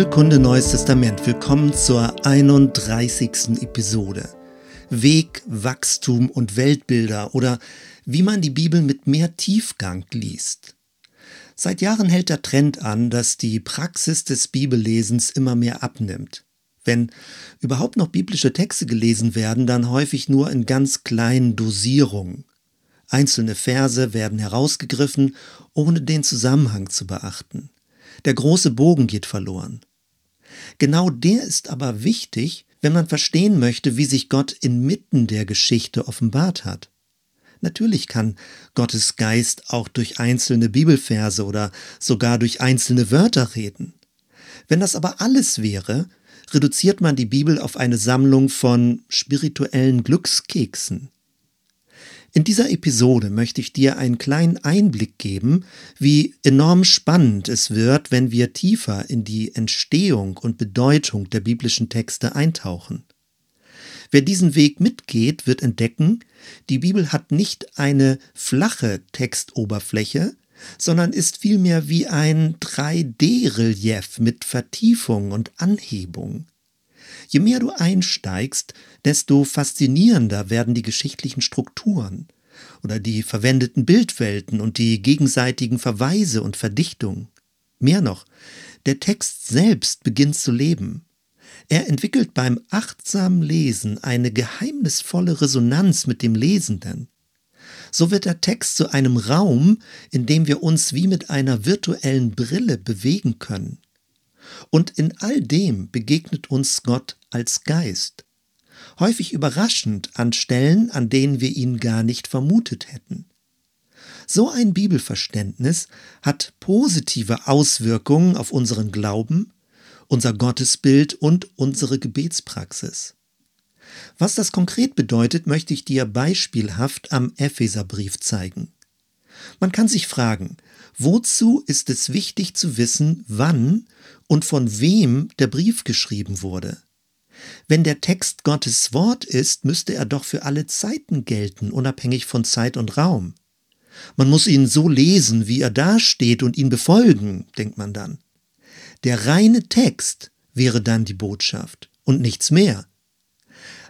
Bibelkunde Neues Testament. Willkommen zur 31. Episode. Weg, Wachstum und Weltbilder oder wie man die Bibel mit mehr Tiefgang liest. Seit Jahren hält der Trend an, dass die Praxis des Bibellesens immer mehr abnimmt. Wenn überhaupt noch biblische Texte gelesen werden, dann häufig nur in ganz kleinen Dosierungen. Einzelne Verse werden herausgegriffen, ohne den Zusammenhang zu beachten. Der große Bogen geht verloren. Genau der ist aber wichtig, wenn man verstehen möchte, wie sich Gott inmitten der Geschichte offenbart hat. Natürlich kann Gottes Geist auch durch einzelne Bibelverse oder sogar durch einzelne Wörter reden. Wenn das aber alles wäre, reduziert man die Bibel auf eine Sammlung von spirituellen Glückskeksen. In dieser Episode möchte ich dir einen kleinen Einblick geben, wie enorm spannend es wird, wenn wir tiefer in die Entstehung und Bedeutung der biblischen Texte eintauchen. Wer diesen Weg mitgeht, wird entdecken, die Bibel hat nicht eine flache Textoberfläche, sondern ist vielmehr wie ein 3D-Relief mit Vertiefung und Anhebung. Je mehr du einsteigst, desto faszinierender werden die geschichtlichen Strukturen oder die verwendeten Bildwelten und die gegenseitigen Verweise und Verdichtungen. Mehr noch, der Text selbst beginnt zu leben. Er entwickelt beim achtsamen Lesen eine geheimnisvolle Resonanz mit dem Lesenden. So wird der Text zu einem Raum, in dem wir uns wie mit einer virtuellen Brille bewegen können. Und in all dem begegnet uns Gott als Geist, häufig überraschend an Stellen, an denen wir ihn gar nicht vermutet hätten. So ein Bibelverständnis hat positive Auswirkungen auf unseren Glauben, unser Gottesbild und unsere Gebetspraxis. Was das konkret bedeutet, möchte ich dir beispielhaft am Epheserbrief zeigen. Man kann sich fragen, wozu ist es wichtig zu wissen, wann und von wem der Brief geschrieben wurde? Wenn der Text Gottes Wort ist, müsste er doch für alle Zeiten gelten, unabhängig von Zeit und Raum. Man muss ihn so lesen, wie er dasteht und ihn befolgen, denkt man dann. Der reine Text wäre dann die Botschaft und nichts mehr.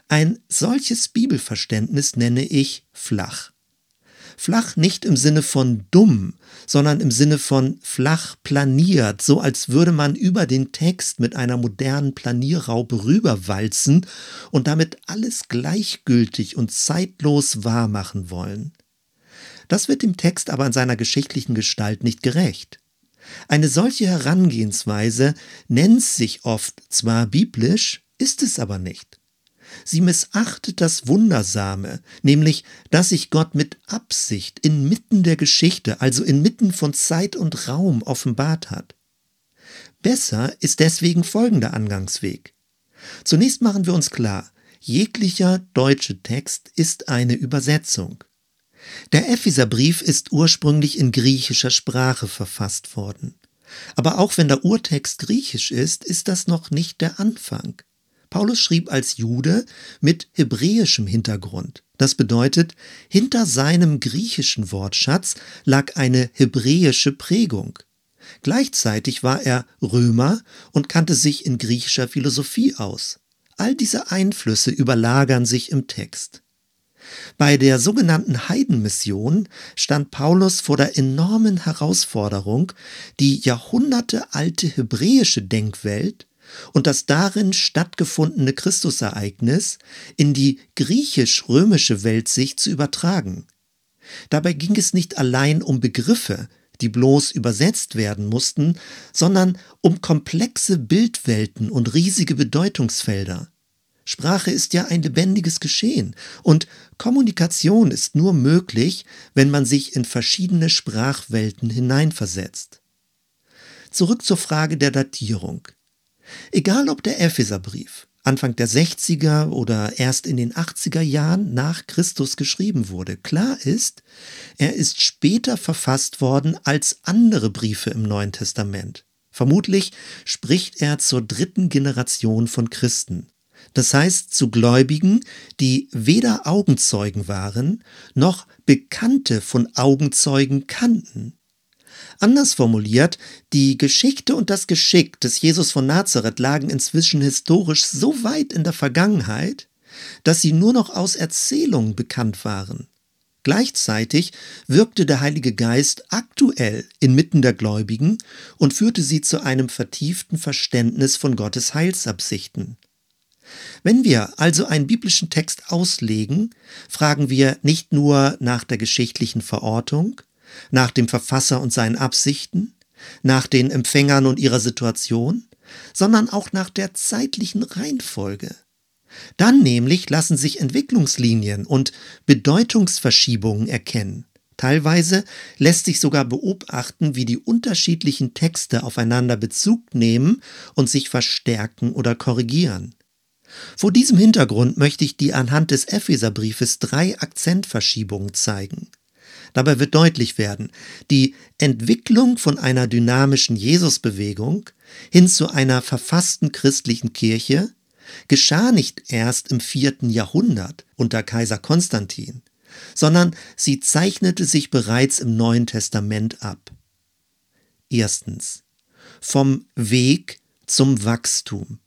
Ein solches Bibelverständnis nenne ich flach. Flach nicht im Sinne von dumm, sondern im Sinne von flach planiert, so als würde man über den Text mit einer modernen Planierraupe rüberwalzen und damit alles gleichgültig und zeitlos wahrmachen wollen. Das wird dem Text aber in seiner geschichtlichen Gestalt nicht gerecht. Eine solche Herangehensweise nennt sich oft zwar biblisch, ist es aber nicht. Sie missachtet das Wundersame, nämlich, dass sich Gott mit Absicht inmitten der Geschichte, also inmitten von Zeit und Raum offenbart hat. Besser ist deswegen folgender Angangsweg. Zunächst machen wir uns klar, jeglicher deutsche Text ist eine Übersetzung. Der Epheserbrief ist ursprünglich in griechischer Sprache verfasst worden. Aber auch wenn der Urtext griechisch ist, ist das noch nicht der Anfang. Paulus schrieb als Jude mit hebräischem Hintergrund. Das bedeutet, hinter seinem griechischen Wortschatz lag eine hebräische Prägung. Gleichzeitig war er Römer und kannte sich in griechischer Philosophie aus. All diese Einflüsse überlagern sich im Text. Bei der sogenannten Heidenmission stand Paulus vor der enormen Herausforderung, die jahrhundertealte hebräische Denkwelt und das darin stattgefundene Christusereignis in die griechisch-römische Weltsicht zu übertragen. Dabei ging es nicht allein um Begriffe, die bloß übersetzt werden mussten, sondern um komplexe Bildwelten und riesige Bedeutungsfelder. Sprache ist ja ein lebendiges Geschehen und Kommunikation ist nur möglich, wenn man sich in verschiedene Sprachwelten hineinversetzt. Zurück zur Frage der Datierung. Egal ob der Epheserbrief Anfang der 60er oder erst in den 80er Jahren nach Christus geschrieben wurde. Klar ist, er ist später verfasst worden als andere Briefe im Neuen Testament. Vermutlich spricht er zur dritten Generation von Christen. Das heißt zu Gläubigen, die weder Augenzeugen waren, noch Bekannte von Augenzeugen kannten. Anders formuliert, die Geschichte und das Geschick des Jesus von Nazareth lagen inzwischen historisch so weit in der Vergangenheit, dass sie nur noch aus Erzählungen bekannt waren. Gleichzeitig wirkte der Heilige Geist aktuell inmitten der Gläubigen und führte sie zu einem vertieften Verständnis von Gottes Heilsabsichten. Wenn wir also einen biblischen Text auslegen, fragen wir nicht nur nach der geschichtlichen Verortung, nach dem Verfasser und seinen Absichten, nach den Empfängern und ihrer Situation, sondern auch nach der zeitlichen Reihenfolge. Dann nämlich lassen sich Entwicklungslinien und Bedeutungsverschiebungen erkennen. Teilweise lässt sich sogar beobachten, wie die unterschiedlichen Texte aufeinander Bezug nehmen und sich verstärken oder korrigieren. Vor diesem Hintergrund möchte ich dir anhand des Epheserbriefes drei Akzentverschiebungen zeigen. Dabei wird deutlich werden, die Entwicklung von einer dynamischen Jesusbewegung hin zu einer verfassten christlichen Kirche geschah nicht erst im vierten Jahrhundert unter Kaiser Konstantin, sondern sie zeichnete sich bereits im Neuen Testament ab. Erstens. Vom Weg zum Wachstum.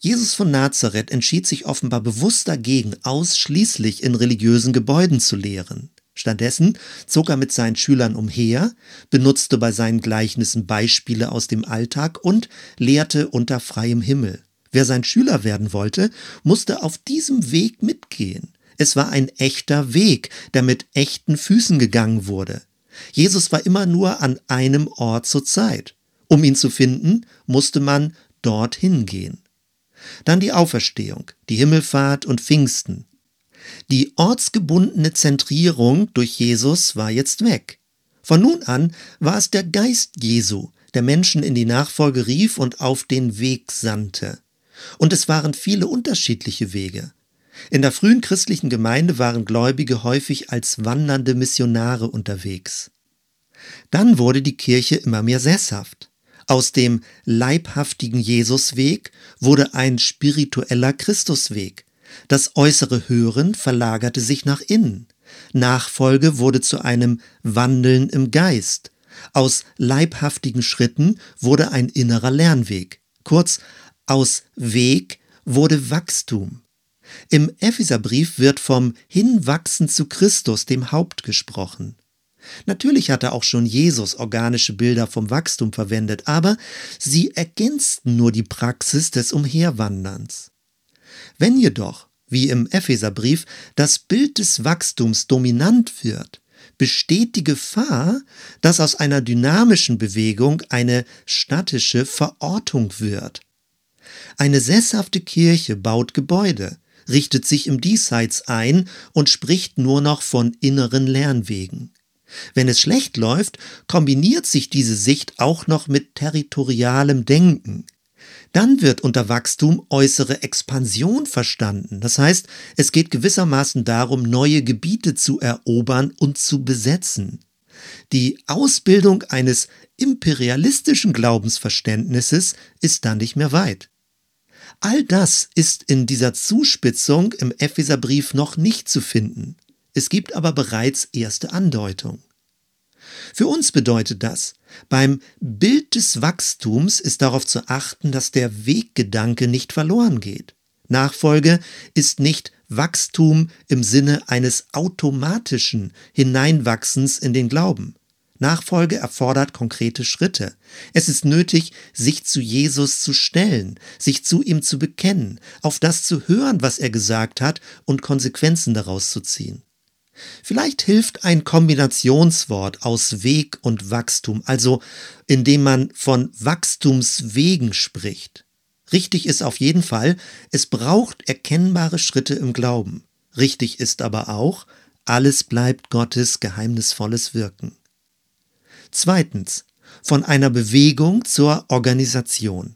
Jesus von Nazareth entschied sich offenbar bewusst dagegen, ausschließlich in religiösen Gebäuden zu lehren. Stattdessen zog er mit seinen Schülern umher, benutzte bei seinen Gleichnissen Beispiele aus dem Alltag und lehrte unter freiem Himmel. Wer sein Schüler werden wollte, musste auf diesem Weg mitgehen. Es war ein echter Weg, der mit echten Füßen gegangen wurde. Jesus war immer nur an einem Ort zur Zeit. Um ihn zu finden, musste man dorthin gehen. Dann die Auferstehung, die Himmelfahrt und Pfingsten. Die ortsgebundene Zentrierung durch Jesus war jetzt weg. Von nun an war es der Geist Jesu, der Menschen in die Nachfolge rief und auf den Weg sandte. Und es waren viele unterschiedliche Wege. In der frühen christlichen Gemeinde waren Gläubige häufig als wandernde Missionare unterwegs. Dann wurde die Kirche immer mehr sesshaft. Aus dem leibhaftigen Jesusweg wurde ein spiritueller Christusweg. Das äußere Hören verlagerte sich nach innen. Nachfolge wurde zu einem Wandeln im Geist. Aus leibhaftigen Schritten wurde ein innerer Lernweg. Kurz, aus Weg wurde Wachstum. Im Epheserbrief wird vom Hinwachsen zu Christus, dem Haupt, gesprochen. Natürlich hatte auch schon Jesus organische Bilder vom Wachstum verwendet, aber sie ergänzten nur die Praxis des Umherwanderns. Wenn jedoch, wie im Epheserbrief, das Bild des Wachstums dominant wird, besteht die Gefahr, dass aus einer dynamischen Bewegung eine statische Verortung wird. Eine sesshafte Kirche baut Gebäude, richtet sich im Diesseits ein und spricht nur noch von inneren Lernwegen. Wenn es schlecht läuft, kombiniert sich diese Sicht auch noch mit territorialem Denken. Dann wird unter Wachstum äußere Expansion verstanden. Das heißt, es geht gewissermaßen darum, neue Gebiete zu erobern und zu besetzen. Die Ausbildung eines imperialistischen Glaubensverständnisses ist dann nicht mehr weit. All das ist in dieser Zuspitzung im Epheserbrief noch nicht zu finden. Es gibt aber bereits erste Andeutung. Für uns bedeutet das, beim Bild des Wachstums ist darauf zu achten, dass der Weggedanke nicht verloren geht. Nachfolge ist nicht Wachstum im Sinne eines automatischen Hineinwachsens in den Glauben. Nachfolge erfordert konkrete Schritte. Es ist nötig, sich zu Jesus zu stellen, sich zu ihm zu bekennen, auf das zu hören, was er gesagt hat und Konsequenzen daraus zu ziehen. Vielleicht hilft ein Kombinationswort aus Weg und Wachstum, also indem man von Wachstumswegen spricht. Richtig ist auf jeden Fall, es braucht erkennbare Schritte im Glauben. Richtig ist aber auch, alles bleibt Gottes geheimnisvolles Wirken. Zweitens, von einer Bewegung zur Organisation.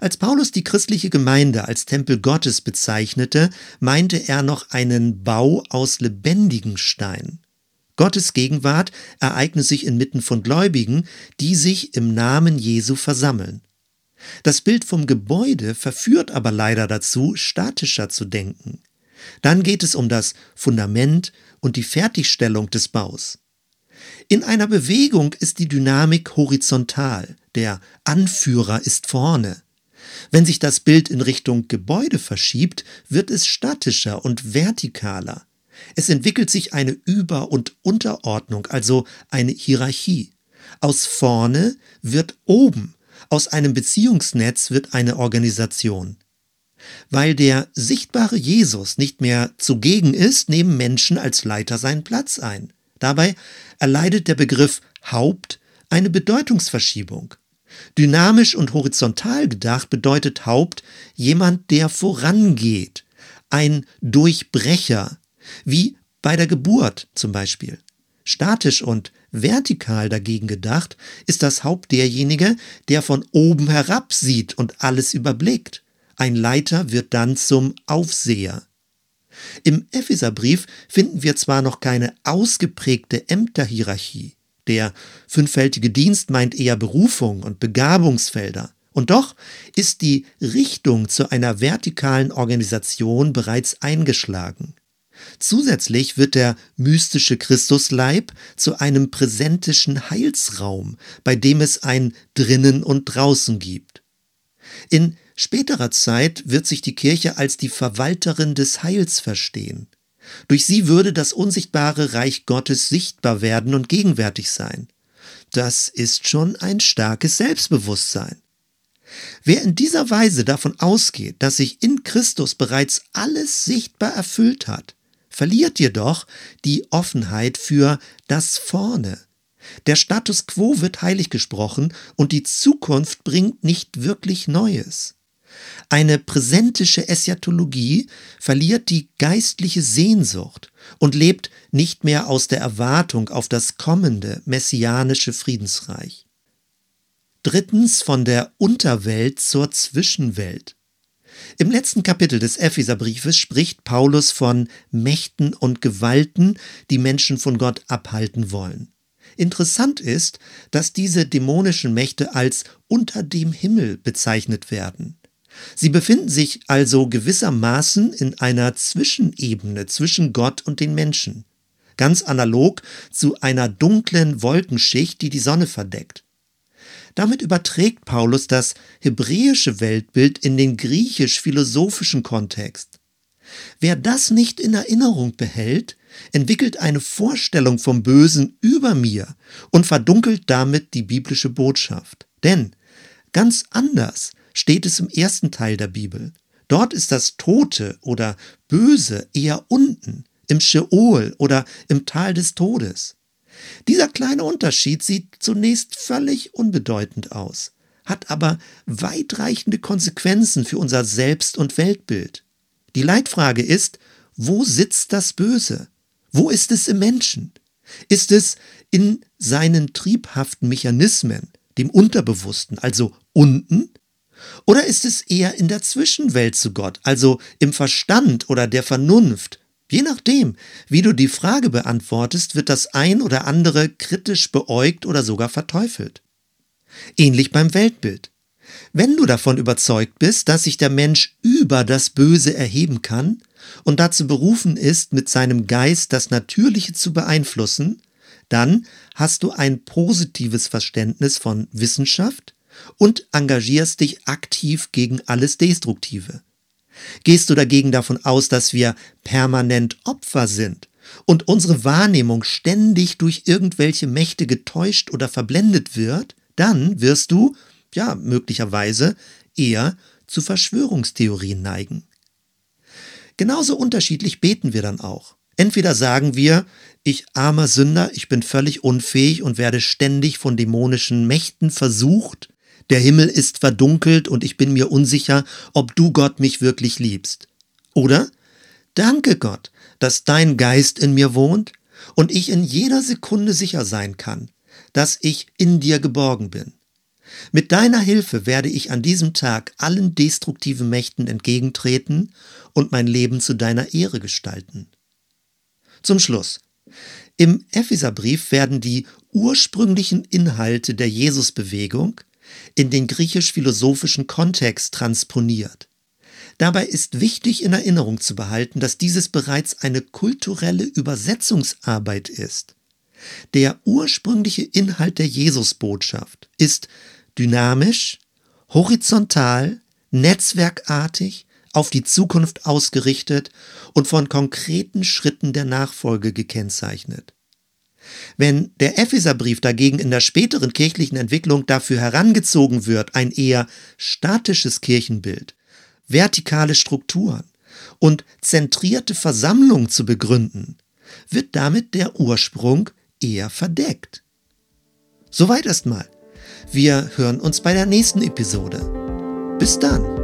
Als Paulus die christliche Gemeinde als Tempel Gottes bezeichnete, meinte er noch einen Bau aus lebendigen Stein. Gottes Gegenwart ereigne sich inmitten von Gläubigen, die sich im Namen Jesu versammeln. Das Bild vom Gebäude verführt aber leider dazu, statischer zu denken. Dann geht es um das Fundament und die Fertigstellung des Baus. In einer Bewegung ist die Dynamik horizontal, der Anführer ist vorne. Wenn sich das Bild in Richtung Gebäude verschiebt, wird es statischer und vertikaler. Es entwickelt sich eine Über- und Unterordnung, also eine Hierarchie. Aus vorne wird oben, aus einem Beziehungsnetz wird eine Organisation. Weil der sichtbare Jesus nicht mehr zugegen ist, nehmen Menschen als Leiter seinen Platz ein. Dabei erleidet der Begriff Haupt eine Bedeutungsverschiebung. Dynamisch und horizontal gedacht bedeutet Haupt jemand, der vorangeht, ein Durchbrecher, wie bei der Geburt zum Beispiel. Statisch und vertikal dagegen gedacht ist das Haupt derjenige, der von oben herab sieht und alles überblickt. Ein Leiter wird dann zum Aufseher. Im Epheserbrief finden wir zwar noch keine ausgeprägte Ämterhierarchie, der fünffältige Dienst meint eher Berufung und Begabungsfelder, und doch ist die Richtung zu einer vertikalen Organisation bereits eingeschlagen. Zusätzlich wird der mystische Christusleib zu einem präsentischen Heilsraum, bei dem es ein drinnen und draußen gibt. In späterer Zeit wird sich die Kirche als die Verwalterin des Heils verstehen. Durch sie würde das unsichtbare Reich Gottes sichtbar werden und gegenwärtig sein. Das ist schon ein starkes Selbstbewusstsein. Wer in dieser Weise davon ausgeht, dass sich in Christus bereits alles sichtbar erfüllt hat, verliert jedoch die Offenheit für das Vorne. Der Status quo wird heilig gesprochen und die Zukunft bringt nicht wirklich Neues. Eine präsentische Eschatologie verliert die geistliche Sehnsucht und lebt nicht mehr aus der Erwartung auf das kommende messianische Friedensreich. Drittens von der Unterwelt zur Zwischenwelt. Im letzten Kapitel des Epheserbriefes spricht Paulus von Mächten und Gewalten, die Menschen von Gott abhalten wollen. Interessant ist, dass diese dämonischen Mächte als unter dem Himmel bezeichnet werden. Sie befinden sich also gewissermaßen in einer Zwischenebene zwischen Gott und den Menschen, ganz analog zu einer dunklen Wolkenschicht, die die Sonne verdeckt. Damit überträgt Paulus das hebräische Weltbild in den griechisch-philosophischen Kontext. Wer das nicht in Erinnerung behält, entwickelt eine Vorstellung vom Bösen über mir und verdunkelt damit die biblische Botschaft. Denn ganz anders steht es im ersten Teil der Bibel. Dort ist das Tote oder Böse eher unten, im Scheol oder im Tal des Todes. Dieser kleine Unterschied sieht zunächst völlig unbedeutend aus, hat aber weitreichende Konsequenzen für unser Selbst- und Weltbild. Die Leitfrage ist, wo sitzt das Böse? Wo ist es im Menschen? Ist es in seinen triebhaften Mechanismen, dem Unterbewussten, also unten? Oder ist es eher in der Zwischenwelt zu Gott, also im Verstand oder der Vernunft, Je nachdem, wie du die Frage beantwortest, wird das ein oder andere kritisch beäugt oder sogar verteufelt. Ähnlich beim Weltbild. Wenn du davon überzeugt bist, dass sich der Mensch über das Böse erheben kann und dazu berufen ist, mit seinem Geist das Natürliche zu beeinflussen, dann hast du ein positives Verständnis von Wissenschaft und engagierst dich aktiv gegen alles Destruktive. Gehst du dagegen davon aus, dass wir permanent Opfer sind und unsere Wahrnehmung ständig durch irgendwelche Mächte getäuscht oder verblendet wird, dann wirst du, ja, möglicherweise eher zu Verschwörungstheorien neigen. Genauso unterschiedlich beten wir dann auch. Entweder sagen wir, ich armer Sünder, ich bin völlig unfähig und werde ständig von dämonischen Mächten versucht, der Himmel ist verdunkelt und ich bin mir unsicher, ob du Gott mich wirklich liebst. Oder Danke Gott, dass dein Geist in mir wohnt und ich in jeder Sekunde sicher sein kann, dass ich in dir geborgen bin. Mit deiner Hilfe werde ich an diesem Tag allen destruktiven Mächten entgegentreten und mein Leben zu deiner Ehre gestalten. Zum Schluss. Im Epheserbrief werden die ursprünglichen Inhalte der Jesusbewegung in den griechisch-philosophischen Kontext transponiert. Dabei ist wichtig in Erinnerung zu behalten, dass dieses bereits eine kulturelle Übersetzungsarbeit ist. Der ursprüngliche Inhalt der Jesusbotschaft ist dynamisch, horizontal, netzwerkartig, auf die Zukunft ausgerichtet und von konkreten Schritten der Nachfolge gekennzeichnet. Wenn der Epheserbrief dagegen in der späteren kirchlichen Entwicklung dafür herangezogen wird, ein eher statisches Kirchenbild, vertikale Strukturen und zentrierte Versammlungen zu begründen, wird damit der Ursprung eher verdeckt. Soweit erstmal. Wir hören uns bei der nächsten Episode. Bis dann.